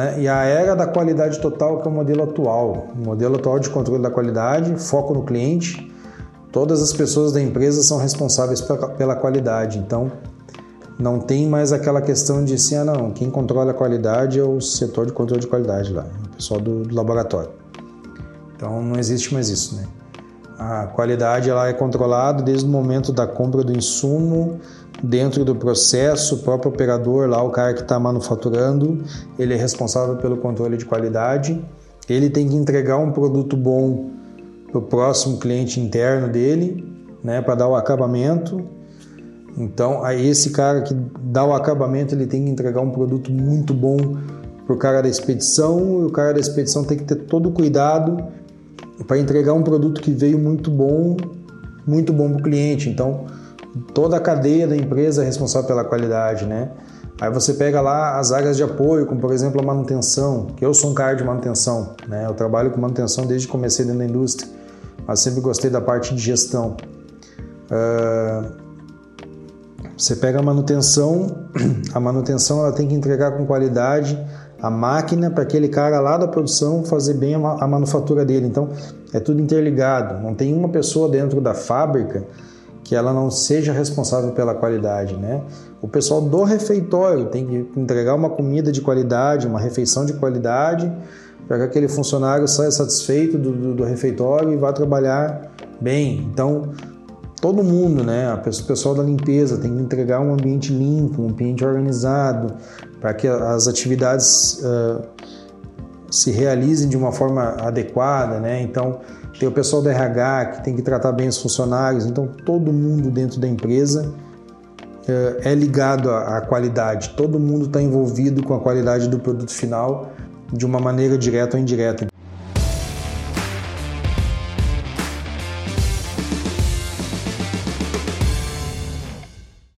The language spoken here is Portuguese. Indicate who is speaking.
Speaker 1: Né? E a era da qualidade total, que é o modelo atual. O modelo atual de controle da qualidade, foco no cliente. Todas as pessoas da empresa são responsáveis pela qualidade. Então, não tem mais aquela questão de assim, ah, não, quem controla a qualidade é o setor de controle de qualidade lá, o pessoal do, do laboratório. Então, não existe mais isso, né? A qualidade ela é controlada desde o momento da compra do insumo, dentro do processo, o próprio operador lá, o cara que está manufaturando, ele é responsável pelo controle de qualidade. Ele tem que entregar um produto bom para o próximo cliente interno dele, né, para dar o acabamento. Então, aí esse cara que dá o acabamento, ele tem que entregar um produto muito bom para o cara da expedição, e o cara da expedição tem que ter todo o cuidado para entregar um produto que veio muito bom, muito bom para o cliente. Então, toda a cadeia da empresa é responsável pela qualidade, né? Aí você pega lá as áreas de apoio, como por exemplo a manutenção, que eu sou um cara de manutenção, né? Eu trabalho com manutenção desde que comecei dentro da indústria, mas sempre gostei da parte de gestão. Uh, você pega a manutenção, a manutenção ela tem que entregar com qualidade a máquina para aquele cara lá da produção fazer bem a, manufatura dele. Então é tudo interligado. Não tem uma pessoa dentro da fábrica que ela não seja responsável pela qualidade, né? O pessoal do refeitório tem que entregar uma comida de qualidade, uma refeição de qualidade, para que aquele funcionário saia satisfeito do, do, do refeitório e vá trabalhar bem. Então, todo mundo, né? O pessoal da limpeza tem que entregar um ambiente limpo, um ambiente organizado, para que as atividades uh, se realizem de uma forma adequada, né? Então, tem o pessoal do RH que tem que tratar bem os funcionários, então todo mundo dentro da empresa uh, é ligado à, à qualidade, todo mundo está envolvido com a qualidade do produto final de uma maneira direta ou indireta.